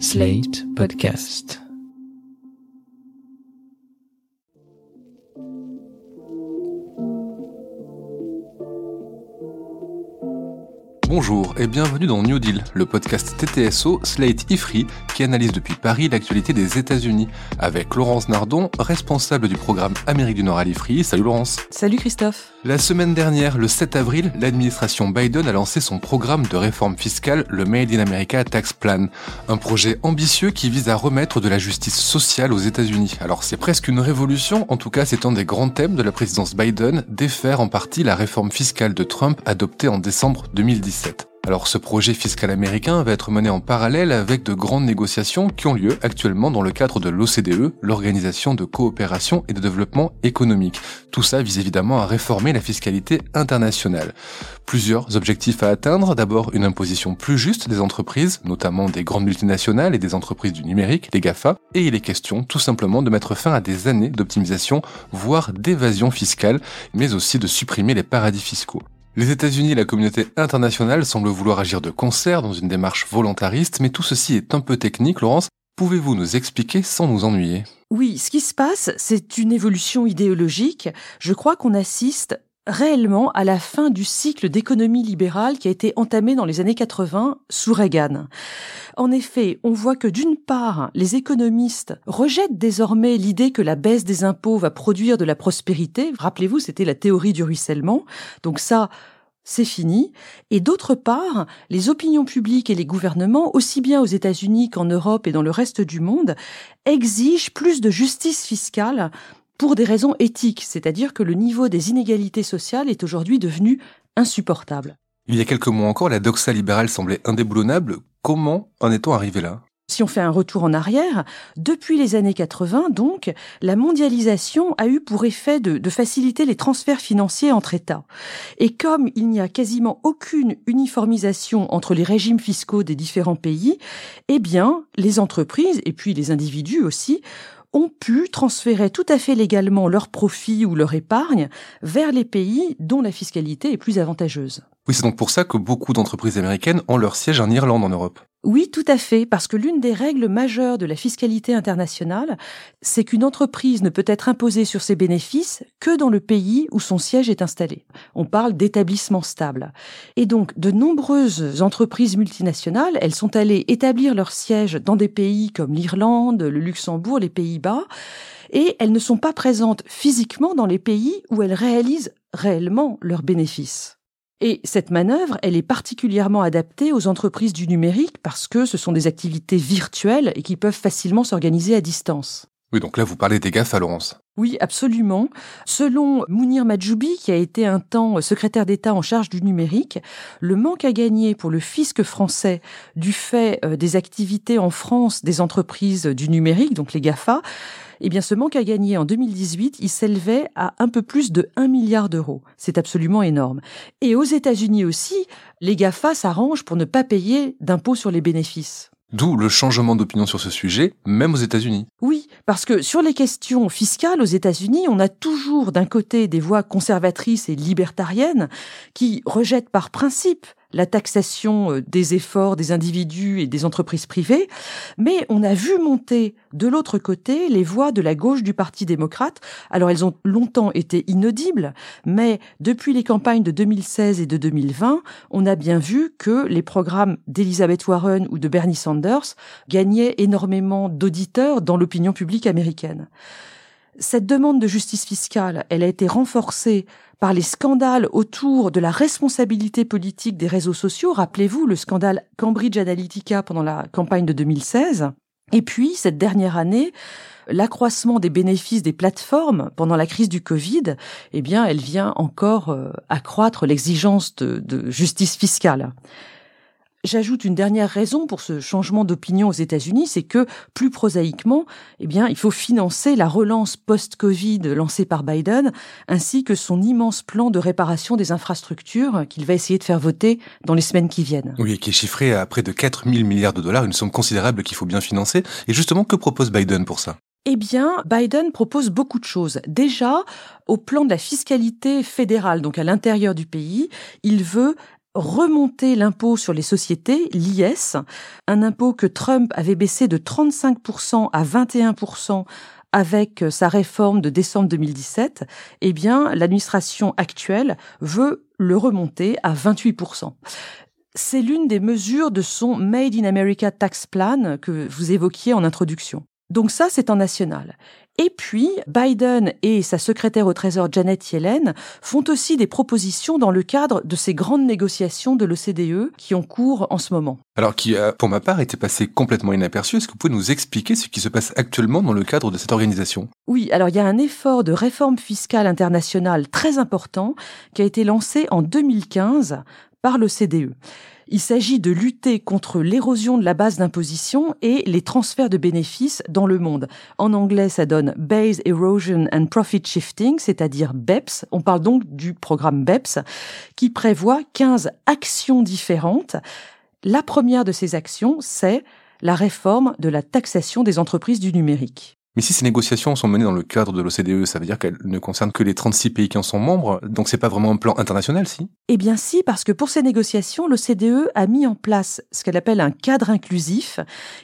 Slate Podcast. Bonjour et bienvenue dans New Deal, le podcast TTSO Slate Ifri qui analyse depuis Paris l'actualité des États-Unis avec Laurence Nardon, responsable du programme Amérique du Nord à l'Ifri. Salut Laurence. Salut Christophe. La semaine dernière, le 7 avril, l'administration Biden a lancé son programme de réforme fiscale, le Made in America Tax Plan, un projet ambitieux qui vise à remettre de la justice sociale aux États-Unis. Alors c'est presque une révolution, en tout cas c'est un des grands thèmes de la présidence Biden, défaire en partie la réforme fiscale de Trump adoptée en décembre 2017. Alors ce projet fiscal américain va être mené en parallèle avec de grandes négociations qui ont lieu actuellement dans le cadre de l'OCDE, l'Organisation de coopération et de développement économique. Tout ça vise évidemment à réformer la fiscalité internationale. Plusieurs objectifs à atteindre, d'abord une imposition plus juste des entreprises, notamment des grandes multinationales et des entreprises du numérique, les GAFA, et il est question tout simplement de mettre fin à des années d'optimisation, voire d'évasion fiscale, mais aussi de supprimer les paradis fiscaux. Les États-Unis et la communauté internationale semblent vouloir agir de concert dans une démarche volontariste, mais tout ceci est un peu technique. Laurence, pouvez-vous nous expliquer sans nous ennuyer? Oui, ce qui se passe, c'est une évolution idéologique. Je crois qu'on assiste réellement à la fin du cycle d'économie libérale qui a été entamé dans les années 80 sous Reagan. En effet, on voit que d'une part, les économistes rejettent désormais l'idée que la baisse des impôts va produire de la prospérité. Rappelez-vous, c'était la théorie du ruissellement. Donc ça, c'est fini. Et d'autre part, les opinions publiques et les gouvernements, aussi bien aux États-Unis qu'en Europe et dans le reste du monde, exigent plus de justice fiscale pour des raisons éthiques, c'est-à-dire que le niveau des inégalités sociales est aujourd'hui devenu insupportable. Il y a quelques mois encore, la doxa libérale semblait indéboulonnable. Comment en est-on arrivé là? Si on fait un retour en arrière, depuis les années 80, donc, la mondialisation a eu pour effet de, de, faciliter les transferts financiers entre États. Et comme il n'y a quasiment aucune uniformisation entre les régimes fiscaux des différents pays, eh bien, les entreprises, et puis les individus aussi, ont pu transférer tout à fait légalement leurs profits ou leur épargne vers les pays dont la fiscalité est plus avantageuse. Oui, c'est donc pour ça que beaucoup d'entreprises américaines ont leur siège en Irlande en Europe. Oui, tout à fait, parce que l'une des règles majeures de la fiscalité internationale, c'est qu'une entreprise ne peut être imposée sur ses bénéfices que dans le pays où son siège est installé. On parle d'établissement stable. Et donc, de nombreuses entreprises multinationales, elles sont allées établir leur siège dans des pays comme l'Irlande, le Luxembourg, les Pays-Bas, et elles ne sont pas présentes physiquement dans les pays où elles réalisent réellement leurs bénéfices. Et cette manœuvre, elle est particulièrement adaptée aux entreprises du numérique parce que ce sont des activités virtuelles et qui peuvent facilement s'organiser à distance. Oui, donc là, vous parlez des GAFA, Laurence. Oui, absolument. Selon Mounir Majoubi, qui a été un temps secrétaire d'État en charge du numérique, le manque à gagner pour le fisc français du fait euh, des activités en France des entreprises du numérique, donc les GAFA, eh bien, ce manque à gagner en 2018, il s'élevait à un peu plus de 1 milliard d'euros. C'est absolument énorme. Et aux États-Unis aussi, les GAFA s'arrangent pour ne pas payer d'impôts sur les bénéfices. D'où le changement d'opinion sur ce sujet, même aux États-Unis. Oui, parce que sur les questions fiscales aux États-Unis, on a toujours d'un côté des voix conservatrices et libertariennes qui rejettent par principe la taxation euh, des efforts des individus et des entreprises privées, mais on a vu monter de l'autre côté les voix de la gauche du Parti démocrate. Alors elles ont longtemps été inaudibles, mais depuis les campagnes de 2016 et de 2020, on a bien vu que les programmes d'Elizabeth Warren ou de Bernie Sanders gagnaient énormément d'auditeurs dans l'opinion publique américaine. Cette demande de justice fiscale, elle a été renforcée par les scandales autour de la responsabilité politique des réseaux sociaux. Rappelez-vous le scandale Cambridge Analytica pendant la campagne de 2016. Et puis, cette dernière année, l'accroissement des bénéfices des plateformes pendant la crise du Covid, eh bien, elle vient encore euh, accroître l'exigence de, de justice fiscale. J'ajoute une dernière raison pour ce changement d'opinion aux États-Unis, c'est que plus prosaïquement, eh bien, il faut financer la relance post-Covid lancée par Biden, ainsi que son immense plan de réparation des infrastructures qu'il va essayer de faire voter dans les semaines qui viennent. Oui, qui est chiffré à près de 4 000 milliards de dollars, une somme considérable qu'il faut bien financer. Et justement, que propose Biden pour ça? Eh bien, Biden propose beaucoup de choses. Déjà, au plan de la fiscalité fédérale, donc à l'intérieur du pays, il veut remonter l'impôt sur les sociétés, l'IS, un impôt que Trump avait baissé de 35% à 21% avec euh, sa réforme de décembre 2017, eh bien, l'administration actuelle veut le remonter à 28%. C'est l'une des mesures de son Made in America Tax Plan que vous évoquiez en introduction. Donc ça, c'est en national. Et puis, Biden et sa secrétaire au Trésor Janet Yellen font aussi des propositions dans le cadre de ces grandes négociations de l'OCDE qui ont cours en ce moment. Alors qui, a, pour ma part, été passé complètement inaperçu. Est-ce que vous pouvez nous expliquer ce qui se passe actuellement dans le cadre de cette organisation? Oui, alors il y a un effort de réforme fiscale internationale très important qui a été lancé en 2015 par l'OCDE. Il s'agit de lutter contre l'érosion de la base d'imposition et les transferts de bénéfices dans le monde. En anglais, ça donne Base Erosion and Profit Shifting, c'est-à-dire BEPS. On parle donc du programme BEPS qui prévoit 15 actions différentes. La première de ces actions, c'est la réforme de la taxation des entreprises du numérique. Mais si ces négociations sont menées dans le cadre de l'OCDE, ça veut dire qu'elles ne concernent que les 36 pays qui en sont membres, donc c'est pas vraiment un plan international, si? Eh bien si, parce que pour ces négociations, l'OCDE a mis en place ce qu'elle appelle un cadre inclusif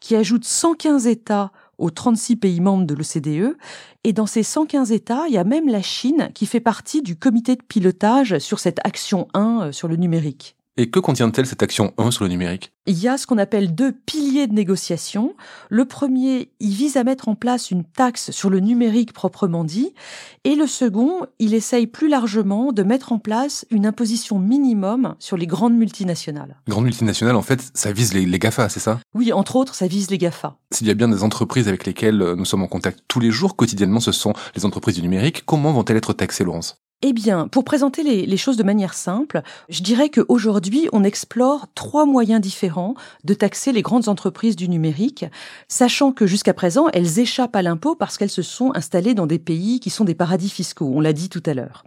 qui ajoute 115 États aux 36 pays membres de l'OCDE. Et dans ces 115 États, il y a même la Chine qui fait partie du comité de pilotage sur cette action 1 euh, sur le numérique. Et que contient-elle cette action 1 sur le numérique? Il y a ce qu'on appelle deux piliers de négociation. Le premier, il vise à mettre en place une taxe sur le numérique proprement dit. Et le second, il essaye plus largement de mettre en place une imposition minimum sur les grandes multinationales. Grandes multinationales, en fait, ça vise les, les GAFA, c'est ça? Oui, entre autres, ça vise les GAFA. S'il y a bien des entreprises avec lesquelles nous sommes en contact tous les jours, quotidiennement, ce sont les entreprises du numérique. Comment vont-elles être taxées, Laurence? Eh bien, pour présenter les, choses de manière simple, je dirais qu'aujourd'hui, on explore trois moyens différents de taxer les grandes entreprises du numérique, sachant que jusqu'à présent, elles échappent à l'impôt parce qu'elles se sont installées dans des pays qui sont des paradis fiscaux, on l'a dit tout à l'heure.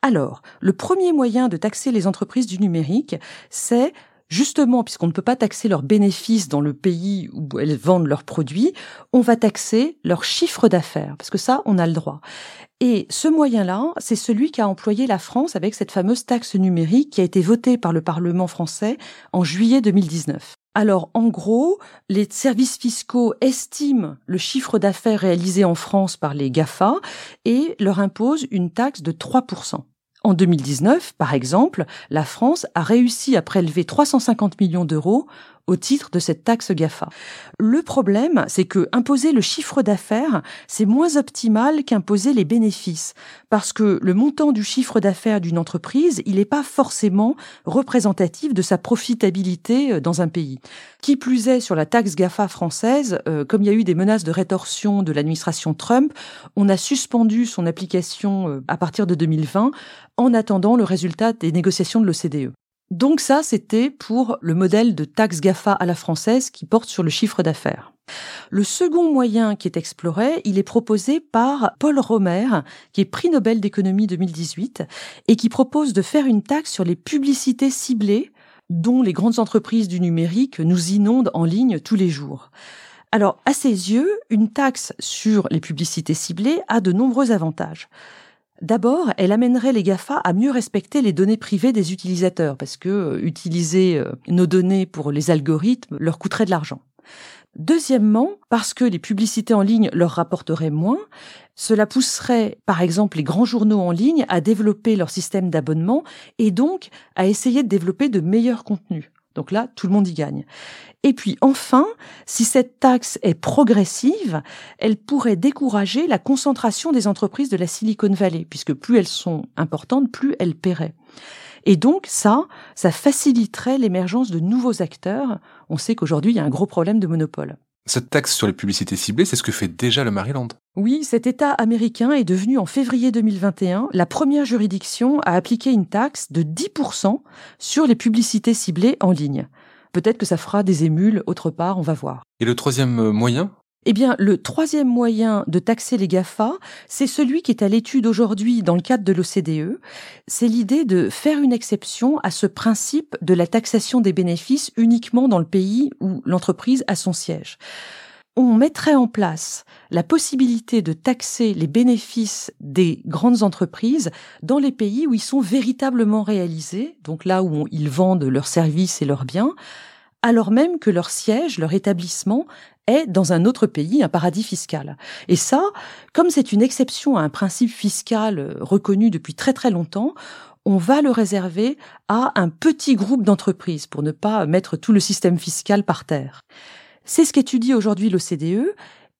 Alors, le premier moyen de taxer les entreprises du numérique, c'est justement, puisqu'on ne peut pas taxer leurs bénéfices dans le pays où elles vendent leurs produits, on va taxer leur chiffre d'affaires, parce que ça, on a le droit. Et ce moyen-là, c'est celui qu'a employé la France avec cette fameuse taxe numérique qui a été votée par le Parlement français en juillet 2019. Alors, en gros, les services fiscaux estiment le chiffre d'affaires réalisé en France par les GAFA et leur imposent une taxe de 3%. En 2019, par exemple, la France a réussi à prélever 350 millions d'euros au titre de cette taxe GAFA. Le problème, c'est que imposer le chiffre d'affaires, c'est moins optimal qu'imposer les bénéfices, parce que le montant du chiffre d'affaires d'une entreprise, il n'est pas forcément représentatif de sa profitabilité euh, dans un pays. Qui plus est, sur la taxe GAFA française, euh, comme il y a eu des menaces de rétorsion de l'administration Trump, on a suspendu son application euh, à partir de 2020 en attendant le résultat des négociations de l'OCDE. Donc ça, c'était pour le modèle de taxe GAFA à la française qui porte sur le chiffre d'affaires. Le second moyen qui est exploré, il est proposé par Paul Romer, qui est prix Nobel d'économie 2018, et qui propose de faire une taxe sur les publicités ciblées dont les grandes entreprises du numérique nous inondent en ligne tous les jours. Alors, à ses yeux, une taxe sur les publicités ciblées a de nombreux avantages. D'abord, elle amènerait les GAFA à mieux respecter les données privées des utilisateurs, parce que euh, utiliser euh, nos données pour les algorithmes leur coûterait de l'argent. Deuxièmement, parce que les publicités en ligne leur rapporteraient moins, cela pousserait par exemple les grands journaux en ligne à développer leur système d'abonnement et donc à essayer de développer de meilleurs contenus. Donc là, tout le monde y gagne. Et puis enfin, si cette taxe est progressive, elle pourrait décourager la concentration des entreprises de la Silicon Valley, puisque plus elles sont importantes, plus elles paieraient. Et donc ça, ça faciliterait l'émergence de nouveaux acteurs. On sait qu'aujourd'hui, il y a un gros problème de monopole. Cette taxe sur les publicités ciblées, c'est ce que fait déjà le Maryland. Oui, cet État américain est devenu en février 2021 la première juridiction à appliquer une taxe de 10% sur les publicités ciblées en ligne. Peut-être que ça fera des émules autre part, on va voir. Et le troisième euh, moyen? Eh bien, le troisième moyen de taxer les GAFA, c'est celui qui est à l'étude aujourd'hui dans le cadre de l'OCDE. C'est l'idée de faire une exception à ce principe de la taxation des bénéfices uniquement dans le pays où l'entreprise a son siège. On mettrait en place la possibilité de taxer les bénéfices des grandes entreprises dans les pays où ils sont véritablement réalisés, donc là où ils vendent leurs services et leurs biens, alors même que leur siège, leur établissement est dans un autre pays, un paradis fiscal. Et ça, comme c'est une exception à un principe fiscal euh, reconnu depuis très très longtemps, on va le réserver à un petit groupe d'entreprises pour ne pas mettre tout le système fiscal par terre. C'est ce qu'étudie aujourd'hui l'OCDE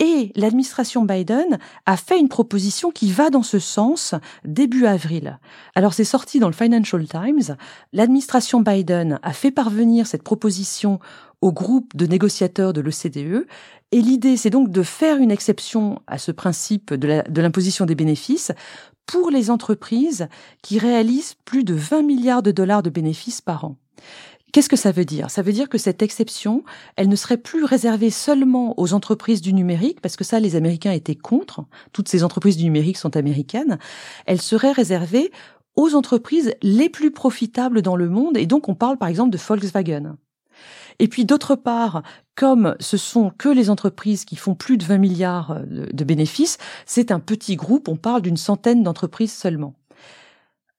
et l'administration Biden a fait une proposition qui va dans ce sens début avril. Alors c'est sorti dans le Financial Times. L'administration Biden a fait parvenir cette proposition au groupe de négociateurs de l'OCDE. Et l'idée, c'est donc de faire une exception à ce principe de l'imposition des bénéfices pour les entreprises qui réalisent plus de 20 milliards de dollars de bénéfices par an. Qu'est-ce que ça veut dire? Ça veut dire que cette exception, elle ne serait plus réservée seulement aux entreprises du numérique, parce que ça, les Américains étaient contre. Toutes ces entreprises du numérique sont américaines. Elle serait réservée aux entreprises les plus profitables dans le monde, et donc on parle par exemple de Volkswagen. Et puis d'autre part, comme ce sont que les entreprises qui font plus de 20 milliards de bénéfices, c'est un petit groupe, on parle d'une centaine d'entreprises seulement.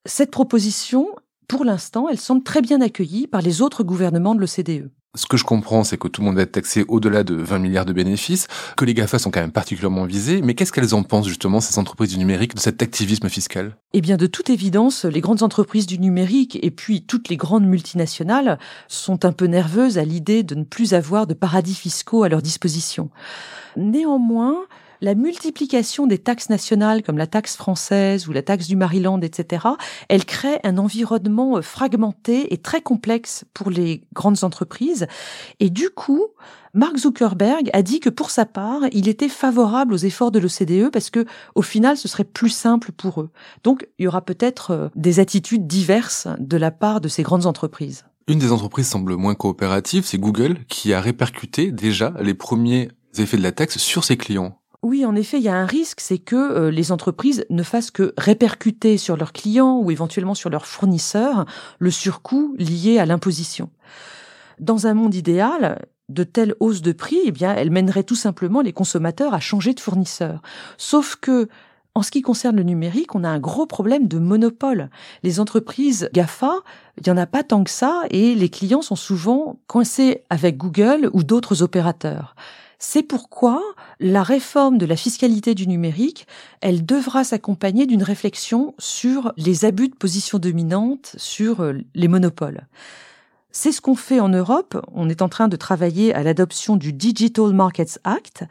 Cette proposition, pour l'instant, elle semble très bien accueillie par les autres gouvernements de l'OCDE. Ce que je comprends, c'est que tout le monde va être taxé au-delà de 20 milliards de bénéfices, que les GAFA sont quand même particulièrement visés, mais qu'est-ce qu'elles en pensent justement, ces entreprises du numérique, de cet activisme fiscal? Eh bien, de toute évidence, les grandes entreprises du numérique et puis toutes les grandes multinationales sont un peu nerveuses à l'idée de ne plus avoir de paradis fiscaux à leur disposition. Néanmoins, la multiplication des taxes nationales comme la taxe française ou la taxe du Maryland, etc., elle crée un environnement euh, fragmenté et très complexe pour les grandes entreprises. Et du coup, Mark Zuckerberg a dit que pour sa part, il était favorable aux efforts de l'OCDE parce que, au final, ce serait plus simple pour eux. Donc, il y aura peut-être euh, des attitudes diverses de la part de ces grandes entreprises. Une des entreprises semble moins coopérative, c'est Google, qui a répercuté déjà les premiers effets de la taxe sur ses clients. Oui, en effet, il y a un risque, c'est que euh, les entreprises ne fassent que répercuter sur leurs clients ou éventuellement sur leurs fournisseurs le surcoût lié à l'imposition. Dans un monde idéal, de telles hausses de prix, eh bien, elles mèneraient tout simplement les consommateurs à changer de fournisseur. Sauf que en ce qui concerne le numérique, on a un gros problème de monopole. Les entreprises GAFA, il n'y en a pas tant que ça et les clients sont souvent coincés avec Google ou d'autres opérateurs. C'est pourquoi la réforme de la fiscalité du numérique, elle devra s'accompagner d'une réflexion sur les abus de position dominante, sur euh, les monopoles. C'est ce qu'on fait en Europe. On est en train de travailler à l'adoption du Digital Markets Act.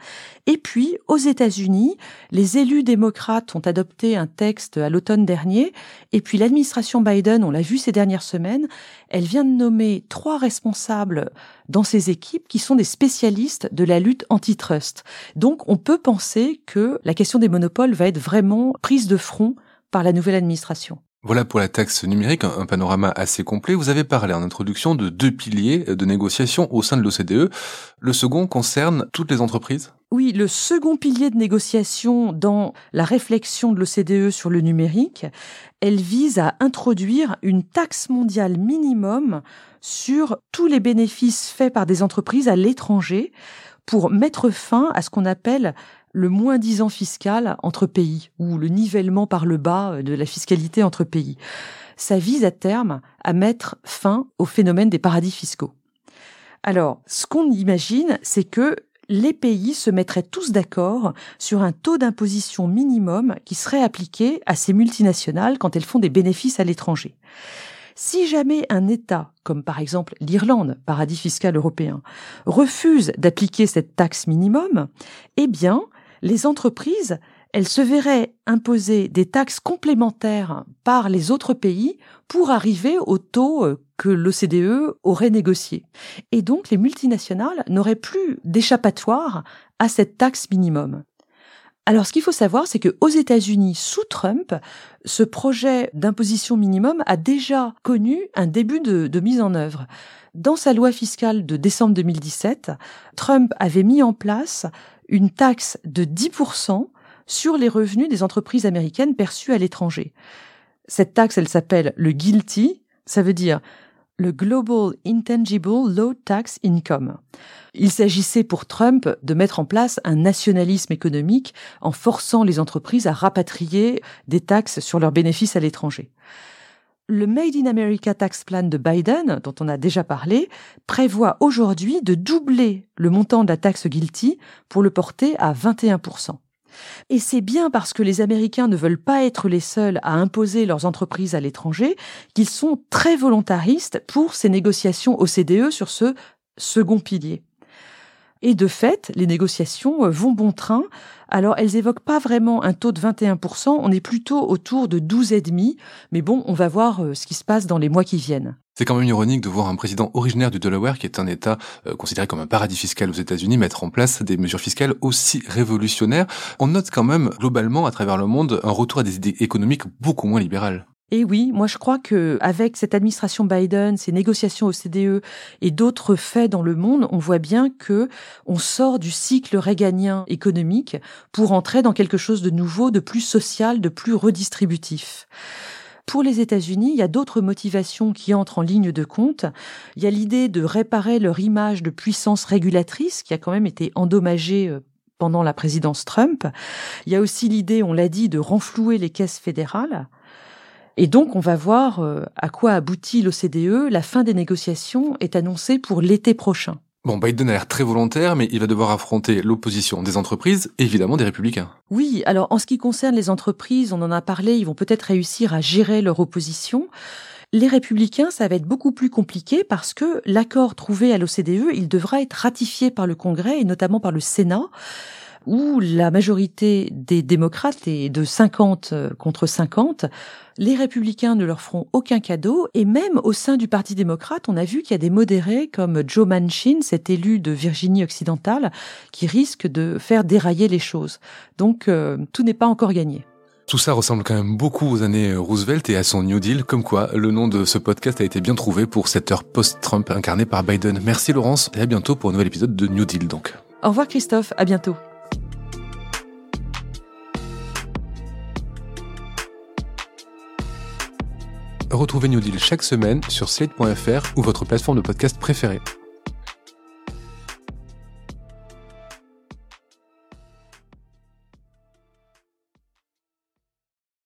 Et puis, aux États-Unis, les élus démocrates ont adopté un texte à l'automne dernier. Et puis, l'administration Biden, on l'a vu ces dernières semaines, elle vient de nommer trois responsables dans ses équipes qui sont des spécialistes de la lutte antitrust. Donc, on peut penser que la question des monopoles va être vraiment prise de front par la nouvelle administration. Voilà pour la taxe numérique, un panorama assez complet. Vous avez parlé en introduction de deux piliers de négociation au sein de l'OCDE. Le second concerne toutes les entreprises? Oui, le second pilier de négociation dans la réflexion de l'OCDE sur le numérique, elle vise à introduire une taxe mondiale minimum sur tous les bénéfices faits par des entreprises à l'étranger pour mettre fin à ce qu'on appelle le moins disant fiscal entre pays ou le nivellement par le bas de la fiscalité entre pays. Ça vise à terme à mettre fin au phénomène des paradis fiscaux. Alors, ce qu'on imagine, c'est que les pays se mettraient tous d'accord sur un taux d'imposition minimum qui serait appliqué à ces multinationales quand elles font des bénéfices à l'étranger. Si jamais un État, comme par exemple l'Irlande, paradis fiscal européen, refuse d'appliquer cette taxe minimum, eh bien, les entreprises, elles se verraient imposer des taxes complémentaires par les autres pays pour arriver au taux euh, que l'OCDE aurait négocié. Et donc les multinationales n'auraient plus d'échappatoire à cette taxe minimum. Alors, ce qu'il faut savoir, c'est que aux États-Unis, sous Trump, ce projet d'imposition minimum a déjà connu un début de, de, mise en œuvre. Dans sa loi fiscale de décembre 2017, Trump avait mis en place une taxe de 10% sur les revenus des entreprises américaines perçus à l'étranger. Cette taxe, elle s'appelle le GILTI, ça veut dire le Global Intangible Low Tax Income. Il s'agissait pour Trump de mettre en place un nationalisme économique en forçant les entreprises à rapatrier des taxes sur leurs bénéfices à l'étranger. Le Made in America Tax Plan de Biden, dont on a déjà parlé, prévoit aujourd'hui de doubler le montant de la taxe guilty pour le porter à 21%. Et c'est bien parce que les Américains ne veulent pas être les seuls à imposer leurs entreprises à l'étranger qu'ils sont très volontaristes pour ces négociations OCDE sur ce second pilier. Et de fait, les négociations vont bon train. Alors, elles évoquent pas vraiment un taux de 21%, on est plutôt autour de 12,5%, mais bon, on va voir euh, ce qui se passe dans les mois qui viennent. C'est quand même ironique de voir un président originaire du Delaware, qui est un État euh, considéré comme un paradis fiscal aux États-Unis, mettre en place des mesures fiscales aussi révolutionnaires. On note quand même globalement à travers le monde un retour à des idées économiques beaucoup moins libérales. Et oui, moi je crois que avec cette administration Biden, ces négociations au CDE et d'autres faits dans le monde, on voit bien que on sort du cycle réganien économique pour entrer dans quelque chose de nouveau, de plus social, de plus redistributif. Pour les États-Unis, il y a d'autres motivations qui entrent en ligne de compte. Il y a l'idée de réparer leur image de puissance régulatrice qui a quand même été endommagée euh, pendant la présidence Trump. Il y a aussi l'idée, on l'a dit, de renflouer les caisses fédérales. Et donc, on va voir euh, à quoi aboutit l'OCDE. La fin des négociations est annoncée pour l'été prochain. Bon, Biden a l'air très volontaire, mais il va devoir affronter l'opposition des entreprises et évidemment des républicains. Oui, alors en ce qui concerne les entreprises, on en a parlé, ils vont peut-être réussir à gérer leur opposition. Les républicains, ça va être beaucoup plus compliqué parce que l'accord trouvé à l'OCDE, il devra être ratifié par le Congrès et notamment par le Sénat où la majorité des démocrates est de 50 euh, contre 50, les républicains ne leur feront aucun cadeau et même au sein du Parti démocrate, on a vu qu'il y a des modérés comme Joe Manchin, cet élu de Virginie occidentale, qui risquent de faire dérailler les choses. Donc euh, tout n'est pas encore gagné. Tout ça ressemble quand même beaucoup aux années Roosevelt et à son New Deal, comme quoi le nom de ce podcast a été bien trouvé pour cette heure post-Trump incarnée par Biden. Merci Laurence et à bientôt pour un nouvel épisode de New Deal donc. Au revoir Christophe, à bientôt. Retrouvez New Deal chaque semaine sur slate.fr ou votre plateforme de podcast préférée.